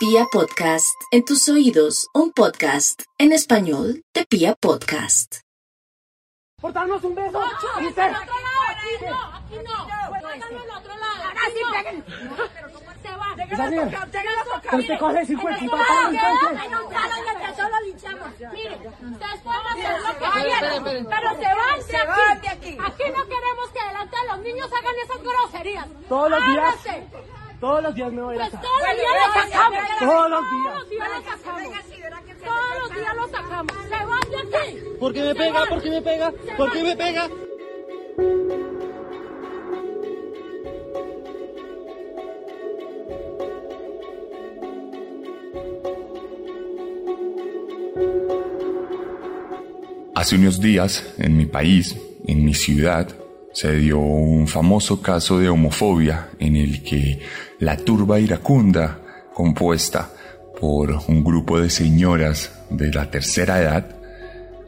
Pia Podcast, en tus oídos, un podcast en español de Pia Podcast. por darnos un beso. Aquí Dice, no, aquí no. Al otro lado. Ahora sí, peguen. Se va. Esa señora, Pero usted coge cinco de puta Claro, palo, quedó entonces. en un plano y entre todos lo linchamos. Mire, ustedes pueden hacer lo que quieran, pero se van de aquí. Aquí no queremos que delante de los niños hagan esas groserías. Todos los días. Todos los días me voy a ir Pues todos los días lo sacamos. Todos los Todos días. los días lo sacamos. Todos los días lo sacamos. Se van de aquí. ¿Por qué me pega? ¿Por qué me pega? ¿Por qué me pega? Hace unos días, en mi país, en mi ciudad, se dio un famoso caso de homofobia en el que la turba iracunda, compuesta por un grupo de señoras de la tercera edad,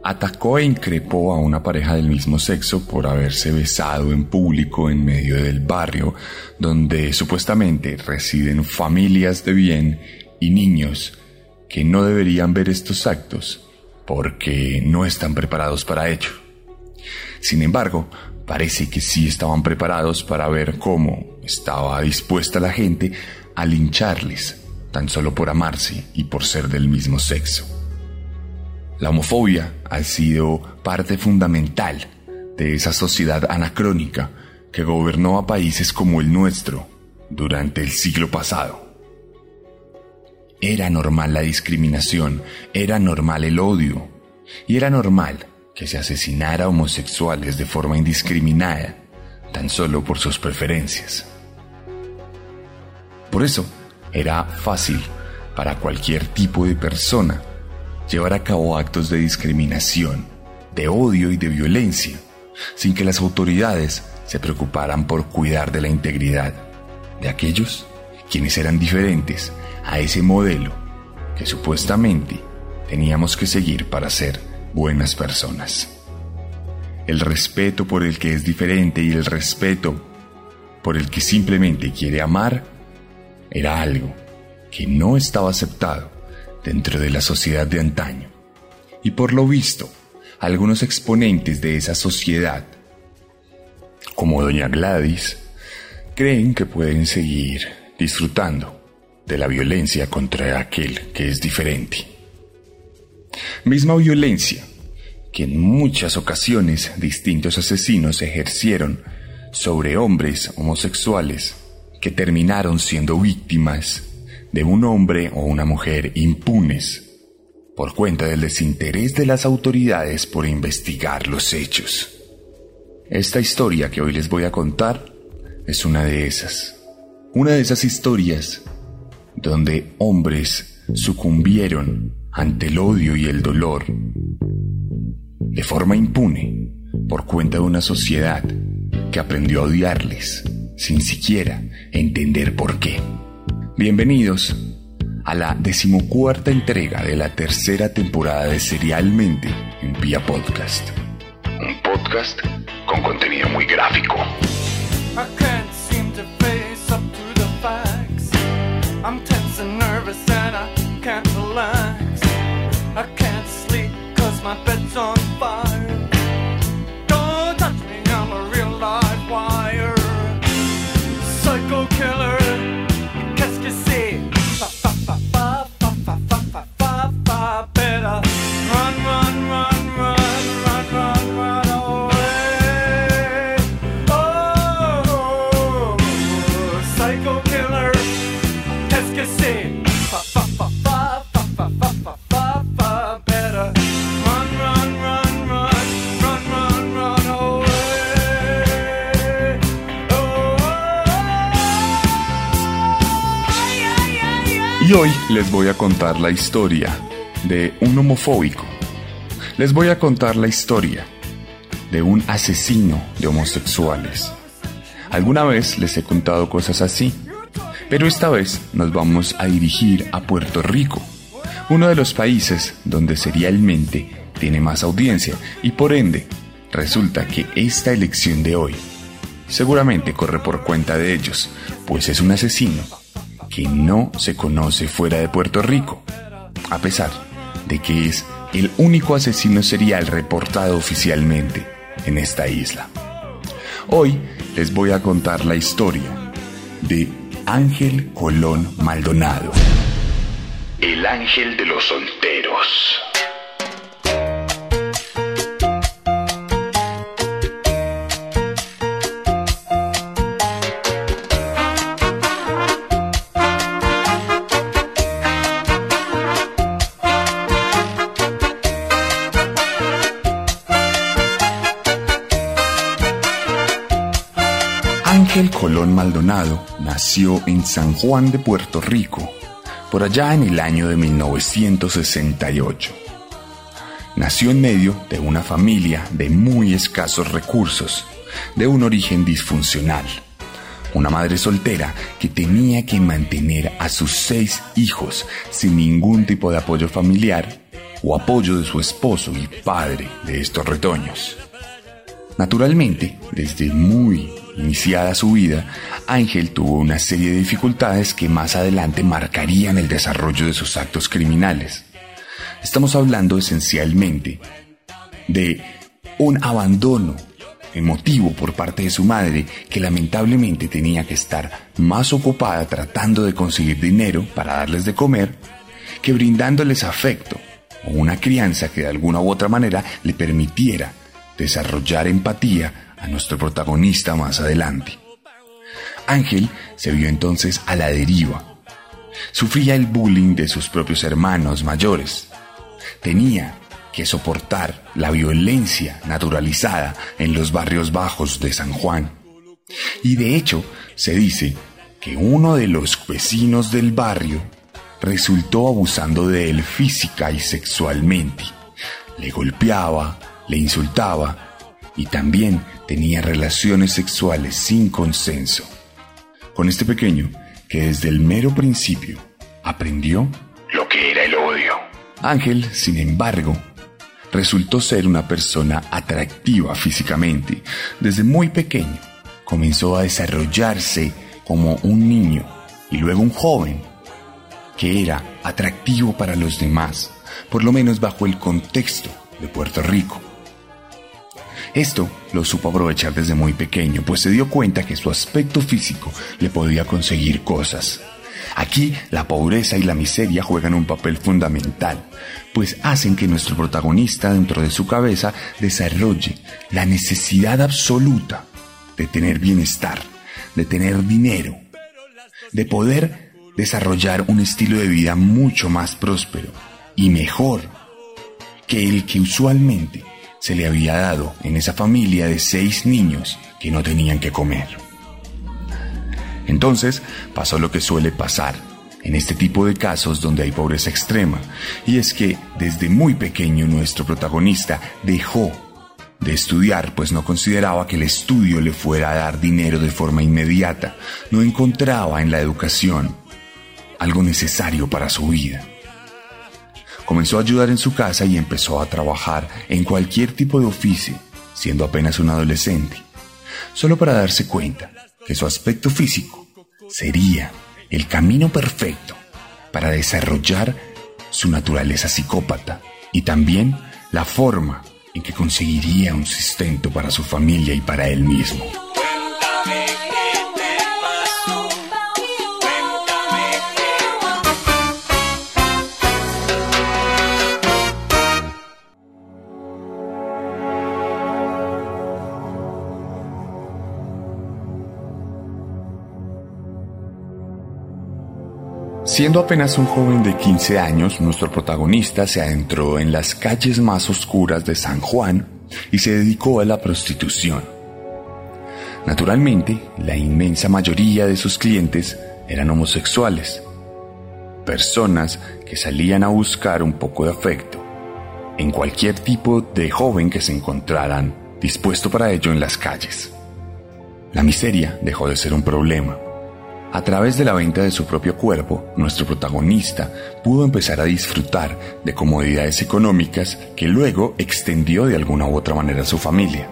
atacó e increpó a una pareja del mismo sexo por haberse besado en público en medio del barrio donde supuestamente residen familias de bien y niños que no deberían ver estos actos porque no están preparados para ello. Sin embargo, parece que sí estaban preparados para ver cómo estaba dispuesta la gente a lincharles tan solo por amarse y por ser del mismo sexo. La homofobia ha sido parte fundamental de esa sociedad anacrónica que gobernó a países como el nuestro durante el siglo pasado. Era normal la discriminación, era normal el odio y era normal que se asesinara a homosexuales de forma indiscriminada, tan solo por sus preferencias. Por eso, era fácil para cualquier tipo de persona llevar a cabo actos de discriminación, de odio y de violencia, sin que las autoridades se preocuparan por cuidar de la integridad de aquellos quienes eran diferentes a ese modelo que supuestamente teníamos que seguir para ser buenas personas. El respeto por el que es diferente y el respeto por el que simplemente quiere amar era algo que no estaba aceptado dentro de la sociedad de antaño. Y por lo visto, algunos exponentes de esa sociedad, como doña Gladys, creen que pueden seguir disfrutando de la violencia contra aquel que es diferente. Misma violencia que en muchas ocasiones distintos asesinos ejercieron sobre hombres homosexuales que terminaron siendo víctimas de un hombre o una mujer impunes por cuenta del desinterés de las autoridades por investigar los hechos. Esta historia que hoy les voy a contar es una de esas. Una de esas historias donde hombres sucumbieron ante el odio y el dolor de forma impune por cuenta de una sociedad que aprendió a odiarles sin siquiera entender por qué. Bienvenidos a la decimocuarta entrega de la tercera temporada de Serialmente en Vía Podcast. Un podcast con contenido muy gráfico. I les voy a contar la historia de un homofóbico. Les voy a contar la historia de un asesino de homosexuales. Alguna vez les he contado cosas así, pero esta vez nos vamos a dirigir a Puerto Rico, uno de los países donde serialmente tiene más audiencia y por ende resulta que esta elección de hoy seguramente corre por cuenta de ellos, pues es un asesino que no se conoce fuera de Puerto Rico, a pesar de que es el único asesino serial reportado oficialmente en esta isla. Hoy les voy a contar la historia de Ángel Colón Maldonado. El ángel de los solteros. Ángel Colón Maldonado nació en San Juan de Puerto Rico, por allá en el año de 1968. Nació en medio de una familia de muy escasos recursos, de un origen disfuncional. Una madre soltera que tenía que mantener a sus seis hijos sin ningún tipo de apoyo familiar o apoyo de su esposo y padre de estos retoños. Naturalmente, desde muy iniciada su vida, Ángel tuvo una serie de dificultades que más adelante marcarían el desarrollo de sus actos criminales. Estamos hablando esencialmente de un abandono emotivo por parte de su madre que lamentablemente tenía que estar más ocupada tratando de conseguir dinero para darles de comer que brindándoles afecto o una crianza que de alguna u otra manera le permitiera desarrollar empatía a nuestro protagonista más adelante. Ángel se vio entonces a la deriva. Sufría el bullying de sus propios hermanos mayores. Tenía que soportar la violencia naturalizada en los barrios bajos de San Juan. Y de hecho, se dice que uno de los vecinos del barrio resultó abusando de él física y sexualmente. Le golpeaba, le insultaba y también tenía relaciones sexuales sin consenso. Con este pequeño, que desde el mero principio aprendió lo que era el odio. Ángel, sin embargo, resultó ser una persona atractiva físicamente. Desde muy pequeño comenzó a desarrollarse como un niño y luego un joven que era atractivo para los demás, por lo menos bajo el contexto de Puerto Rico. Esto lo supo aprovechar desde muy pequeño, pues se dio cuenta que su aspecto físico le podía conseguir cosas. Aquí la pobreza y la miseria juegan un papel fundamental, pues hacen que nuestro protagonista dentro de su cabeza desarrolle la necesidad absoluta de tener bienestar, de tener dinero, de poder desarrollar un estilo de vida mucho más próspero y mejor que el que usualmente se le había dado en esa familia de seis niños que no tenían que comer. Entonces pasó lo que suele pasar en este tipo de casos donde hay pobreza extrema, y es que desde muy pequeño nuestro protagonista dejó de estudiar, pues no consideraba que el estudio le fuera a dar dinero de forma inmediata, no encontraba en la educación algo necesario para su vida. Comenzó a ayudar en su casa y empezó a trabajar en cualquier tipo de oficio, siendo apenas un adolescente, solo para darse cuenta que su aspecto físico sería el camino perfecto para desarrollar su naturaleza psicópata y también la forma en que conseguiría un sustento para su familia y para él mismo. Siendo apenas un joven de 15 años, nuestro protagonista se adentró en las calles más oscuras de San Juan y se dedicó a la prostitución. Naturalmente, la inmensa mayoría de sus clientes eran homosexuales, personas que salían a buscar un poco de afecto en cualquier tipo de joven que se encontraran dispuesto para ello en las calles. La miseria dejó de ser un problema a través de la venta de su propio cuerpo, nuestro protagonista pudo empezar a disfrutar de comodidades económicas que luego extendió de alguna u otra manera a su familia.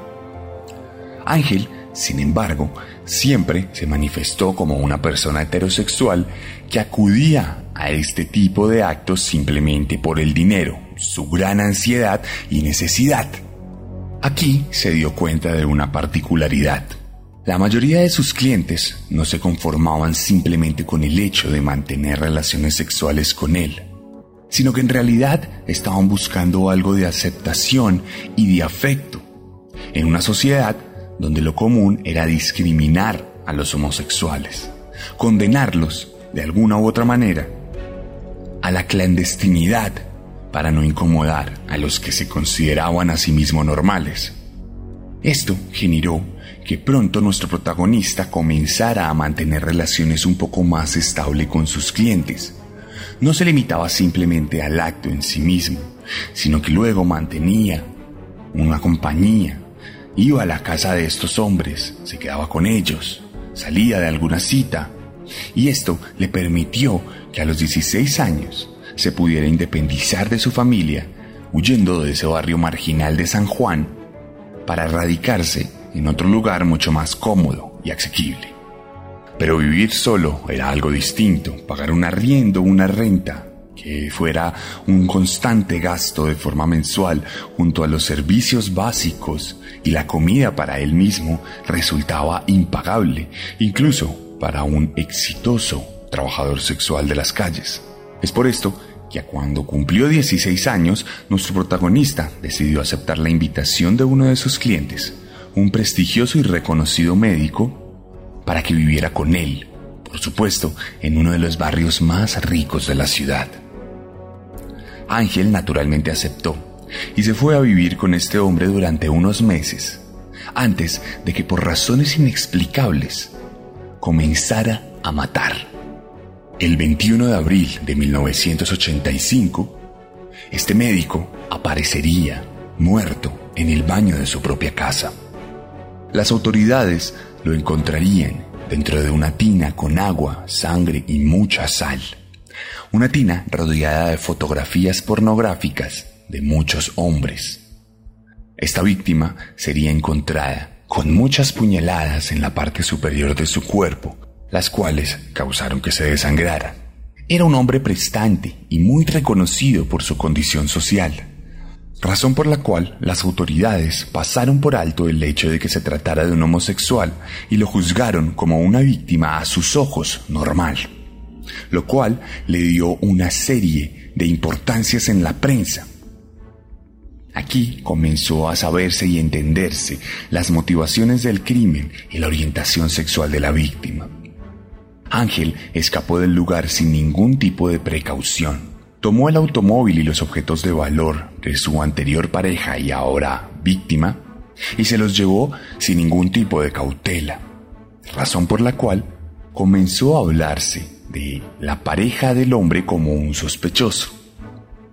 Ángel sin embargo, siempre se manifestó como una persona heterosexual que acudía a este tipo de actos simplemente por el dinero, su gran ansiedad y necesidad. Aquí se dio cuenta de una particularidad. La mayoría de sus clientes no se conformaban simplemente con el hecho de mantener relaciones sexuales con él, sino que en realidad estaban buscando algo de aceptación y de afecto en una sociedad donde lo común era discriminar a los homosexuales, condenarlos de alguna u otra manera a la clandestinidad para no incomodar a los que se consideraban a sí mismos normales. Esto generó que pronto nuestro protagonista comenzara a mantener relaciones un poco más estables con sus clientes. No se limitaba simplemente al acto en sí mismo, sino que luego mantenía una compañía, iba a la casa de estos hombres, se quedaba con ellos, salía de alguna cita, y esto le permitió que a los 16 años se pudiera independizar de su familia, huyendo de ese barrio marginal de San Juan, para radicarse en otro lugar mucho más cómodo y asequible. Pero vivir solo era algo distinto, pagar un arriendo, una renta, que fuera un constante gasto de forma mensual junto a los servicios básicos y la comida para él mismo resultaba impagable, incluso para un exitoso trabajador sexual de las calles. Es por esto que cuando cumplió 16 años, nuestro protagonista decidió aceptar la invitación de uno de sus clientes, un prestigioso y reconocido médico, para que viviera con él, por supuesto, en uno de los barrios más ricos de la ciudad. Ángel naturalmente aceptó y se fue a vivir con este hombre durante unos meses, antes de que por razones inexplicables comenzara a matar. El 21 de abril de 1985, este médico aparecería muerto en el baño de su propia casa. Las autoridades lo encontrarían dentro de una tina con agua, sangre y mucha sal. Una tina rodeada de fotografías pornográficas de muchos hombres. Esta víctima sería encontrada con muchas puñaladas en la parte superior de su cuerpo las cuales causaron que se desangrara. Era un hombre prestante y muy reconocido por su condición social, razón por la cual las autoridades pasaron por alto el hecho de que se tratara de un homosexual y lo juzgaron como una víctima a sus ojos normal, lo cual le dio una serie de importancias en la prensa. Aquí comenzó a saberse y entenderse las motivaciones del crimen y la orientación sexual de la víctima. Ángel escapó del lugar sin ningún tipo de precaución. Tomó el automóvil y los objetos de valor de su anterior pareja y ahora víctima y se los llevó sin ningún tipo de cautela, razón por la cual comenzó a hablarse de la pareja del hombre como un sospechoso.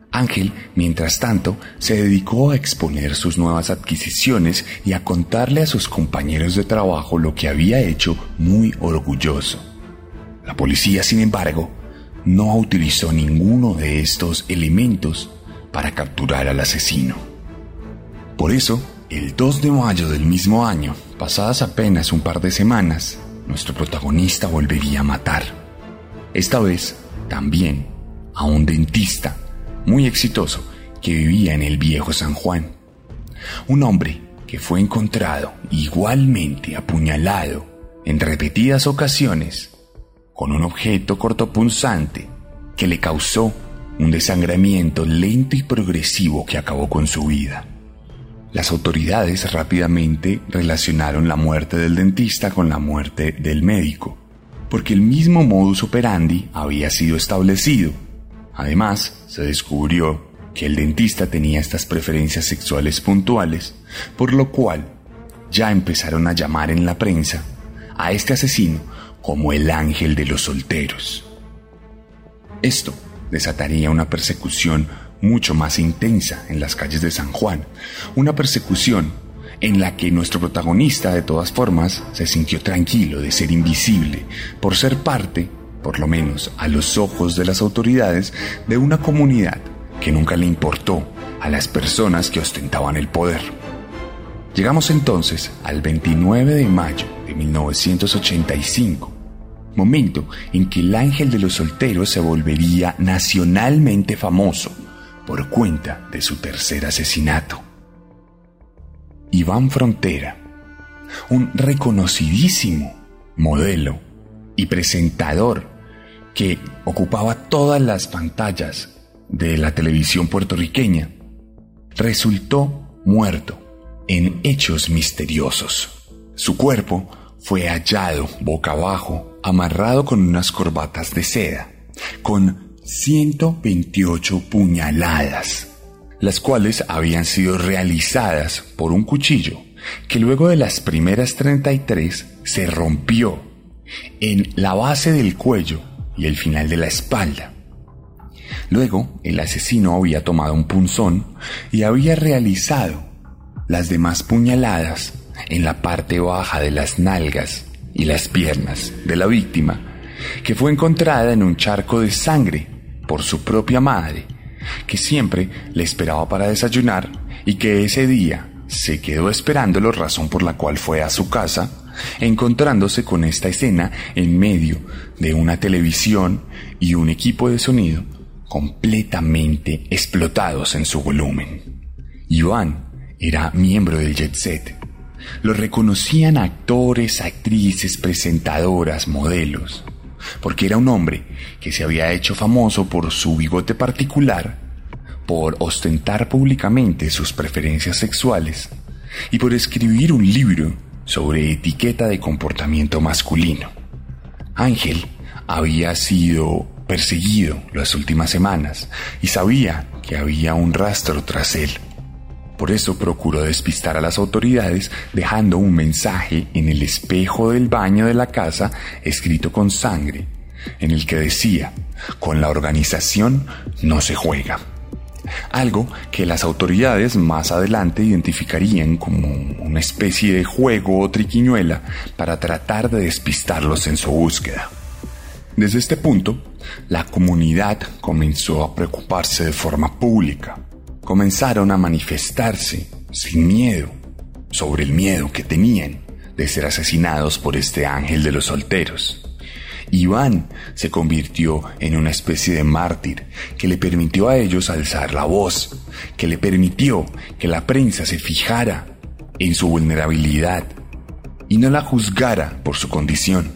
Ángel, mientras tanto, se dedicó a exponer sus nuevas adquisiciones y a contarle a sus compañeros de trabajo lo que había hecho muy orgulloso. La policía, sin embargo, no utilizó ninguno de estos elementos para capturar al asesino. Por eso, el 2 de mayo del mismo año, pasadas apenas un par de semanas, nuestro protagonista volvería a matar. Esta vez, también, a un dentista muy exitoso que vivía en el viejo San Juan. Un hombre que fue encontrado igualmente apuñalado en repetidas ocasiones con un objeto cortopunzante que le causó un desangramiento lento y progresivo que acabó con su vida. Las autoridades rápidamente relacionaron la muerte del dentista con la muerte del médico, porque el mismo modus operandi había sido establecido. Además, se descubrió que el dentista tenía estas preferencias sexuales puntuales, por lo cual ya empezaron a llamar en la prensa a este asesino como el ángel de los solteros. Esto desataría una persecución mucho más intensa en las calles de San Juan, una persecución en la que nuestro protagonista de todas formas se sintió tranquilo de ser invisible, por ser parte, por lo menos a los ojos de las autoridades, de una comunidad que nunca le importó a las personas que ostentaban el poder. Llegamos entonces al 29 de mayo de 1985, momento en que el ángel de los solteros se volvería nacionalmente famoso por cuenta de su tercer asesinato. Iván Frontera, un reconocidísimo modelo y presentador que ocupaba todas las pantallas de la televisión puertorriqueña, resultó muerto en hechos misteriosos. Su cuerpo fue hallado boca abajo, amarrado con unas corbatas de seda, con 128 puñaladas, las cuales habían sido realizadas por un cuchillo que luego de las primeras 33 se rompió en la base del cuello y el final de la espalda. Luego, el asesino había tomado un punzón y había realizado las demás puñaladas en la parte baja de las nalgas y las piernas de la víctima, que fue encontrada en un charco de sangre por su propia madre, que siempre le esperaba para desayunar y que ese día se quedó esperándolo, razón por la cual fue a su casa, encontrándose con esta escena en medio de una televisión y un equipo de sonido completamente explotados en su volumen. Iván era miembro del jet set. Lo reconocían actores, actrices, presentadoras, modelos, porque era un hombre que se había hecho famoso por su bigote particular, por ostentar públicamente sus preferencias sexuales y por escribir un libro sobre etiqueta de comportamiento masculino. Ángel había sido perseguido las últimas semanas y sabía que había un rastro tras él. Por eso procuró despistar a las autoridades dejando un mensaje en el espejo del baño de la casa escrito con sangre, en el que decía, con la organización no se juega. Algo que las autoridades más adelante identificarían como una especie de juego o triquiñuela para tratar de despistarlos en su búsqueda. Desde este punto, la comunidad comenzó a preocuparse de forma pública. Comenzaron a manifestarse sin miedo sobre el miedo que tenían de ser asesinados por este ángel de los solteros. Iván se convirtió en una especie de mártir que le permitió a ellos alzar la voz, que le permitió que la prensa se fijara en su vulnerabilidad y no la juzgara por su condición.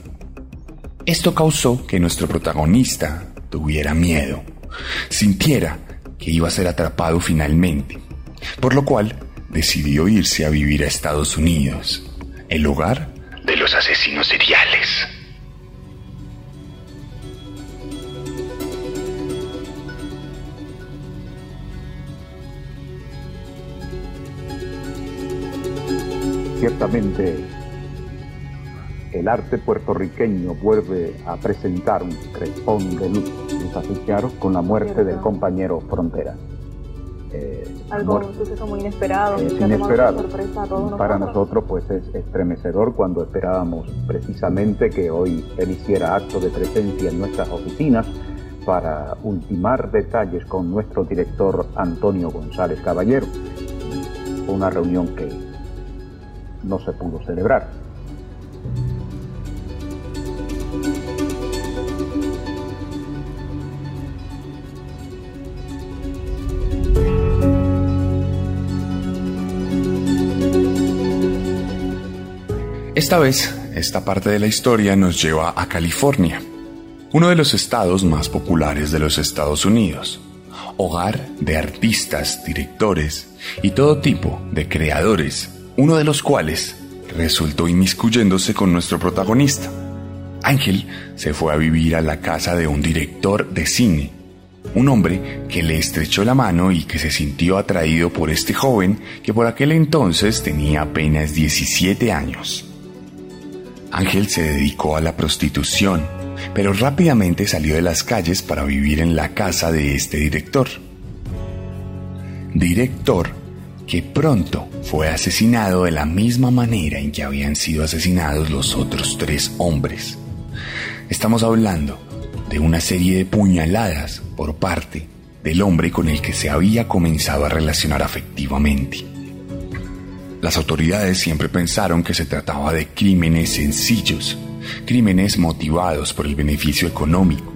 Esto causó que nuestro protagonista tuviera miedo, sintiera que iba a ser atrapado finalmente, por lo cual decidió irse a vivir a Estados Unidos, el lugar de los asesinos seriales. Ciertamente, el arte puertorriqueño vuelve a presentar un crespón de luz, claro, con la muerte del compañero Frontera. Eh, Algo, muerte- un suceso muy inesperado, es inesperado. sorpresa a todos Para nosotros. nosotros pues es estremecedor cuando esperábamos precisamente que hoy él hiciera acto de presencia en nuestras oficinas para ultimar detalles con nuestro director Antonio González Caballero. Una reunión que no se pudo celebrar. Esta vez, esta parte de la historia nos lleva a California, uno de los estados más populares de los Estados Unidos, hogar de artistas, directores y todo tipo de creadores, uno de los cuales resultó inmiscuyéndose con nuestro protagonista. Ángel se fue a vivir a la casa de un director de cine, un hombre que le estrechó la mano y que se sintió atraído por este joven que por aquel entonces tenía apenas 17 años. Ángel se dedicó a la prostitución, pero rápidamente salió de las calles para vivir en la casa de este director. Director que pronto fue asesinado de la misma manera en que habían sido asesinados los otros tres hombres. Estamos hablando de una serie de puñaladas por parte del hombre con el que se había comenzado a relacionar afectivamente. Las autoridades siempre pensaron que se trataba de crímenes sencillos, crímenes motivados por el beneficio económico.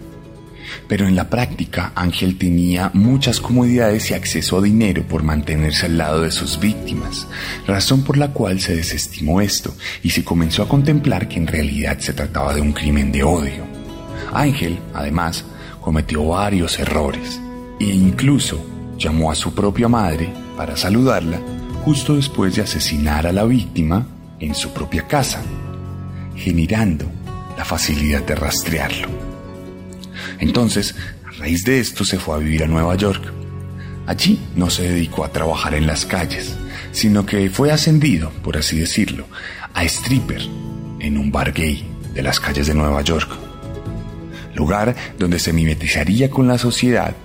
Pero en la práctica, Ángel tenía muchas comodidades y acceso a dinero por mantenerse al lado de sus víctimas, razón por la cual se desestimó esto y se comenzó a contemplar que en realidad se trataba de un crimen de odio. Ángel, además, cometió varios errores e incluso llamó a su propia madre para saludarla justo después de asesinar a la víctima en su propia casa, generando la facilidad de rastrearlo. Entonces, a raíz de esto se fue a vivir a Nueva York. Allí no se dedicó a trabajar en las calles, sino que fue ascendido, por así decirlo, a stripper en un bar gay de las calles de Nueva York. Lugar donde se mimetizaría con la sociedad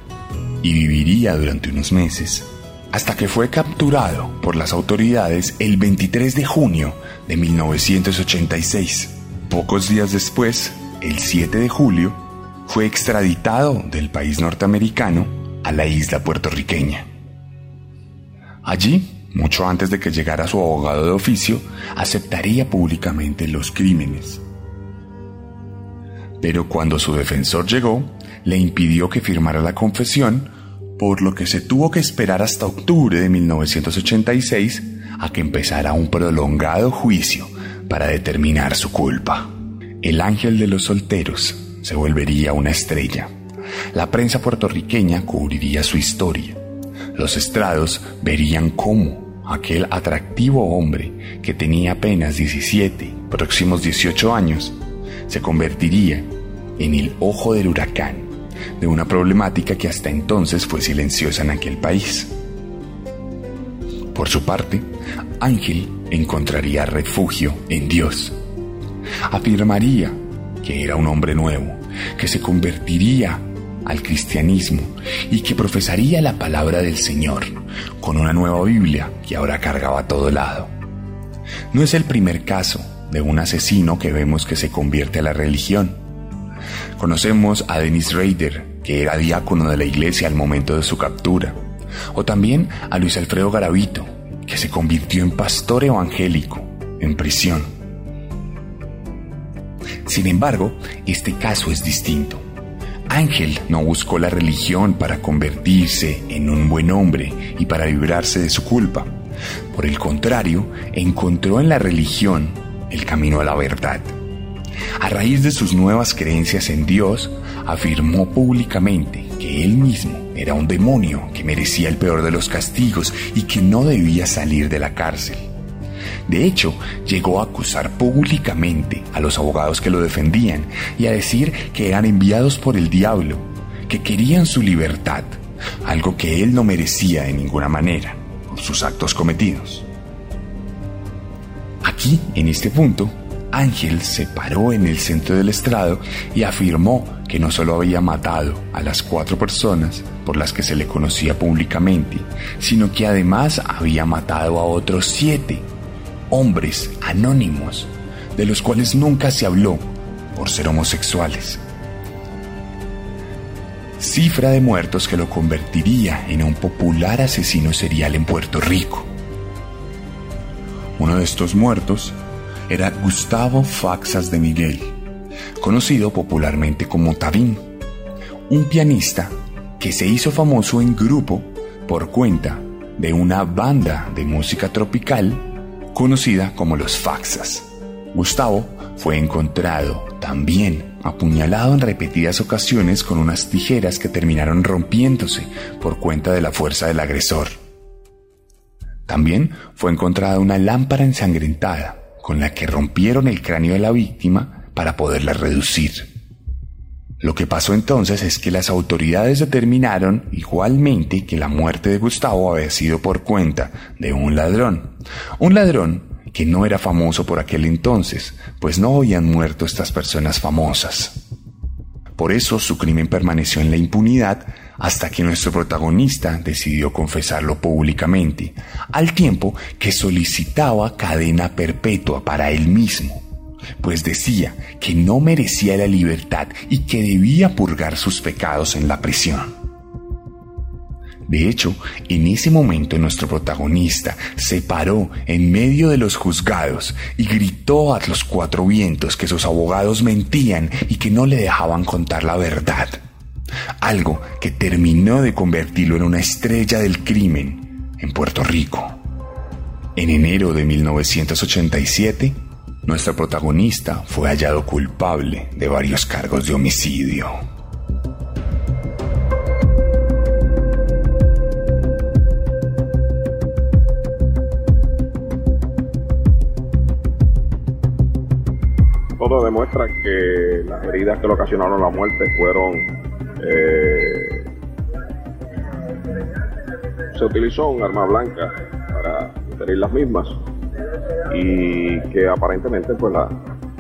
y viviría durante unos meses hasta que fue capturado por las autoridades el 23 de junio de 1986. Pocos días después, el 7 de julio, fue extraditado del país norteamericano a la isla puertorriqueña. Allí, mucho antes de que llegara su abogado de oficio, aceptaría públicamente los crímenes. Pero cuando su defensor llegó, le impidió que firmara la confesión por lo que se tuvo que esperar hasta octubre de 1986 a que empezara un prolongado juicio para determinar su culpa. El ángel de los solteros se volvería una estrella. La prensa puertorriqueña cubriría su historia. Los estrados verían cómo aquel atractivo hombre que tenía apenas 17, próximos 18 años, se convertiría en el ojo del huracán de una problemática que hasta entonces fue silenciosa en aquel país. Por su parte, Ángel encontraría refugio en Dios. Afirmaría que era un hombre nuevo, que se convertiría al cristianismo y que profesaría la palabra del Señor con una nueva Biblia que ahora cargaba a todo lado. No es el primer caso de un asesino que vemos que se convierte a la religión. Conocemos a Dennis Rader, que era diácono de la iglesia al momento de su captura, o también a Luis Alfredo Garavito, que se convirtió en pastor evangélico en prisión. Sin embargo, este caso es distinto. Ángel no buscó la religión para convertirse en un buen hombre y para librarse de su culpa. Por el contrario, encontró en la religión el camino a la verdad. A raíz de sus nuevas creencias en Dios, afirmó públicamente que él mismo era un demonio que merecía el peor de los castigos y que no debía salir de la cárcel. De hecho, llegó a acusar públicamente a los abogados que lo defendían y a decir que eran enviados por el diablo, que querían su libertad, algo que él no merecía de ninguna manera por sus actos cometidos. Aquí, en este punto, Ángel se paró en el centro del estrado y afirmó que no solo había matado a las cuatro personas por las que se le conocía públicamente, sino que además había matado a otros siete hombres anónimos, de los cuales nunca se habló por ser homosexuales. Cifra de muertos que lo convertiría en un popular asesino serial en Puerto Rico. Uno de estos muertos era Gustavo Faxas de Miguel, conocido popularmente como Tabín, un pianista que se hizo famoso en grupo por cuenta de una banda de música tropical conocida como los Faxas. Gustavo fue encontrado también apuñalado en repetidas ocasiones con unas tijeras que terminaron rompiéndose por cuenta de la fuerza del agresor. También fue encontrada una lámpara ensangrentada con la que rompieron el cráneo de la víctima para poderla reducir. Lo que pasó entonces es que las autoridades determinaron igualmente que la muerte de Gustavo había sido por cuenta de un ladrón. Un ladrón que no era famoso por aquel entonces, pues no habían muerto estas personas famosas. Por eso su crimen permaneció en la impunidad hasta que nuestro protagonista decidió confesarlo públicamente, al tiempo que solicitaba cadena perpetua para él mismo, pues decía que no merecía la libertad y que debía purgar sus pecados en la prisión. De hecho, en ese momento nuestro protagonista se paró en medio de los juzgados y gritó a los cuatro vientos que sus abogados mentían y que no le dejaban contar la verdad. Algo que terminó de convertirlo en una estrella del crimen en Puerto Rico. En enero de 1987, nuestro protagonista fue hallado culpable de varios cargos de homicidio. Todo demuestra que las heridas que le ocasionaron la muerte fueron... eh, se utilizó un arma blanca para inferir las mismas y que aparentemente pues la,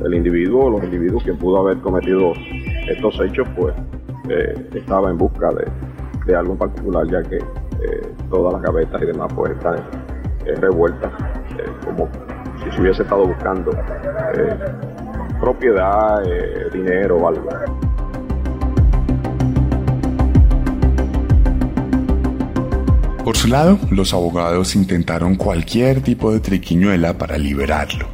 el individuo o los individuos que pudo haber cometido estos hechos pues eh, estaba en busca de, algo en particular ya que eh, todas las gavetas y demás pues están eh, revueltas como si se hubiese estado buscando propiedad, dinero o algo. Por su lado, los abogados intentaron cualquier tipo de triquiñuela para liberarlo.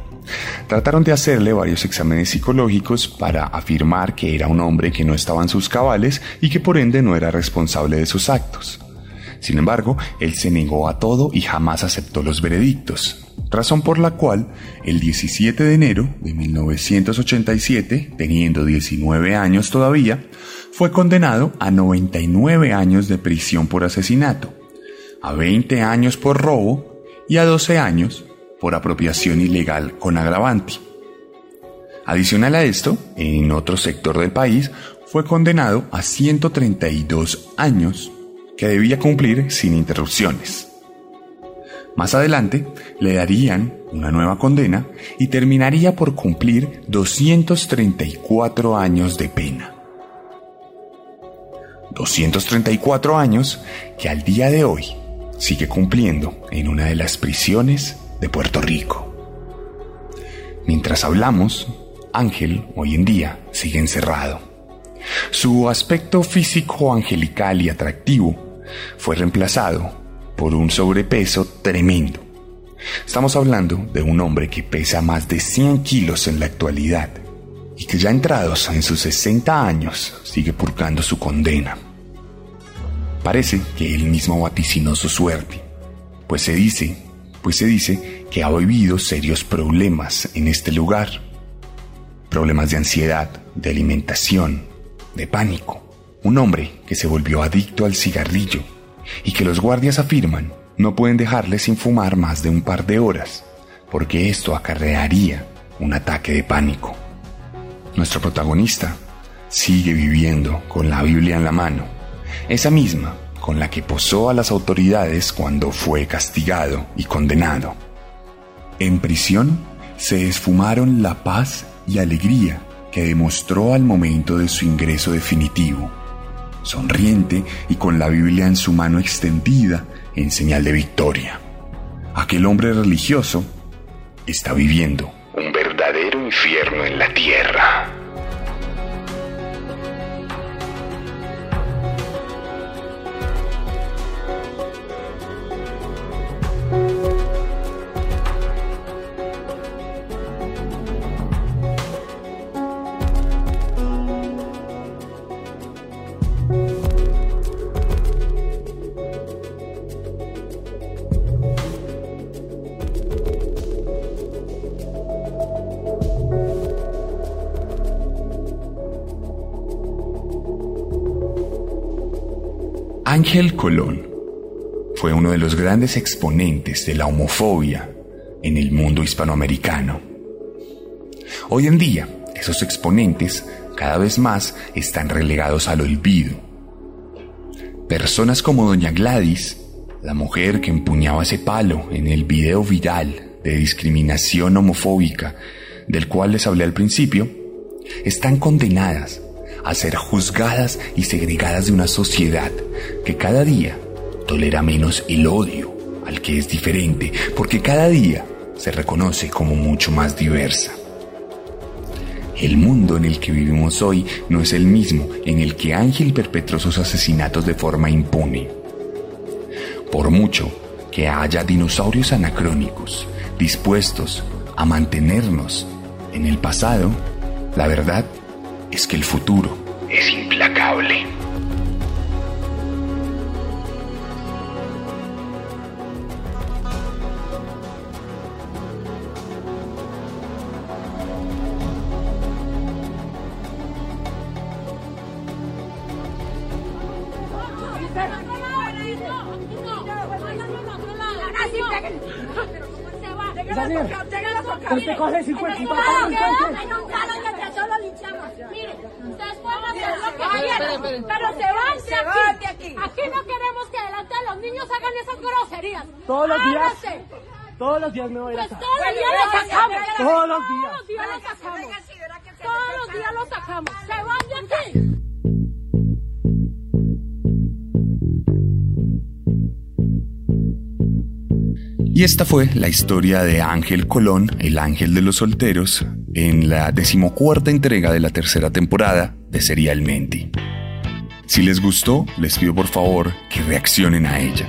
Trataron de hacerle varios exámenes psicológicos para afirmar que era un hombre que no estaba en sus cabales y que por ende no era responsable de sus actos. Sin embargo, él se negó a todo y jamás aceptó los veredictos, razón por la cual el 17 de enero de 1987, teniendo 19 años todavía, fue condenado a 99 años de prisión por asesinato, a 20 años por robo y a 12 años por apropiación ilegal con agravante. Adicional a esto, en otro sector del país, fue condenado a 132 años que debía cumplir sin interrupciones. Más adelante le darían una nueva condena y terminaría por cumplir 234 años de pena. 234 años que al día de hoy sigue cumpliendo en una de las prisiones de Puerto Rico. Mientras hablamos, Ángel hoy en día sigue encerrado. Su aspecto físico angelical y atractivo fue reemplazado por un sobrepeso tremendo. Estamos hablando de un hombre que pesa más de 100 kilos en la actualidad y que ya entrados en sus 60 años sigue purgando su condena. Parece que él mismo vaticinó su suerte, pues se dice, pues se dice que ha vivido serios problemas en este lugar. Problemas de ansiedad, de alimentación, de pánico. Un hombre que se volvió adicto al cigarrillo y que los guardias afirman no pueden dejarle sin fumar más de un par de horas, porque esto acarrearía un ataque de pánico. Nuestro protagonista sigue viviendo con la Biblia en la mano, esa misma con la que posó a las autoridades cuando fue castigado y condenado. En prisión se esfumaron la paz y alegría que demostró al momento de su ingreso definitivo, sonriente y con la Biblia en su mano extendida en señal de victoria. Aquel hombre religioso está viviendo un verdadero infierno en la tierra. Ángel Colón fue uno de los grandes exponentes de la homofobia en el mundo hispanoamericano. Hoy en día, esos exponentes cada vez más están relegados al olvido. Personas como Doña Gladys, la mujer que empuñaba ese palo en el video viral de discriminación homofóbica del cual les hablé al principio, están condenadas a ser juzgadas y segregadas de una sociedad que cada día tolera menos el odio al que es diferente, porque cada día se reconoce como mucho más diversa. El mundo en el que vivimos hoy no es el mismo en el que Ángel perpetró sus asesinatos de forma impune. Por mucho que haya dinosaurios anacrónicos dispuestos a mantenernos en el pasado, la verdad es que el futuro es implacable. Daniel, pero te coges y fue, entonces- en un carro y entre todos lo linchamos. Miren, ustedes pueden hacer lo que quieran, pero se van de aquí. Aquí no queremos que delante de los niños hagan esas groserías. Todos los días. Todos los días me voy a ir Pues acá. todos los días los sacamos. Todos los días. Todos los días los sacamos. Todos los días los sacamos. Se van de aquí. Y esta fue la historia de Ángel Colón, el ángel de los solteros, en la decimocuarta entrega de la tercera temporada de Serialmente. Si les gustó, les pido por favor que reaccionen a ella,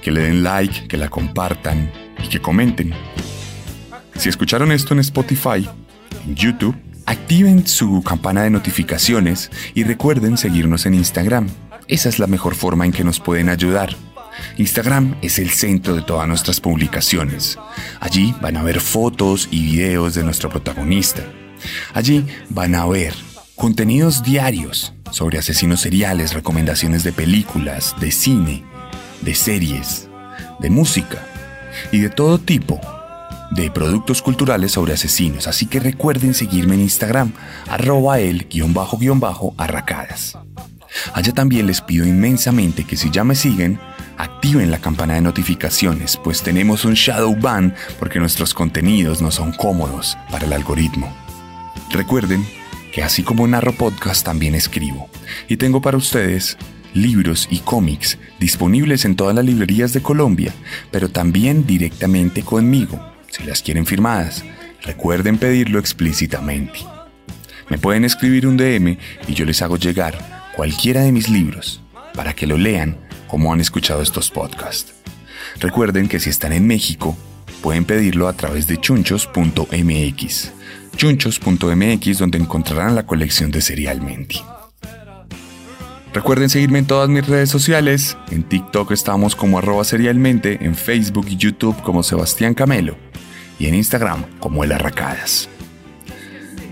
que le den like, que la compartan y que comenten. Si escucharon esto en Spotify, en YouTube, activen su campana de notificaciones y recuerden seguirnos en Instagram. Esa es la mejor forma en que nos pueden ayudar. Instagram es el centro de todas nuestras publicaciones. Allí van a ver fotos y videos de nuestro protagonista. Allí van a ver contenidos diarios sobre asesinos seriales, recomendaciones de películas, de cine, de series, de música y de todo tipo de productos culturales sobre asesinos. Así que recuerden seguirme en Instagram, arroba el guion bajo guion bajo arracadas. Allá también les pido inmensamente que si ya me siguen, activen la campana de notificaciones, pues tenemos un shadow ban porque nuestros contenidos no son cómodos para el algoritmo. Recuerden que así como narro podcast también escribo y tengo para ustedes libros y cómics disponibles en todas las librerías de Colombia, pero también directamente conmigo, si las quieren firmadas. Recuerden pedirlo explícitamente. Me pueden escribir un DM y yo les hago llegar cualquiera de mis libros para que lo lean como han escuchado estos podcasts. Recuerden que si están en México, pueden pedirlo a través de chunchos.mx. Chunchos.mx donde encontrarán la colección de Serialmente. Recuerden seguirme en todas mis redes sociales. En TikTok estamos como arroba serialmente, en Facebook y YouTube como Sebastián Camelo y en Instagram como El Arracadas.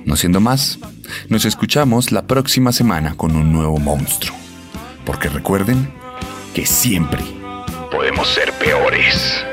No siendo más, nos escuchamos la próxima semana con un nuevo monstruo. Porque recuerden que siempre podemos ser peores.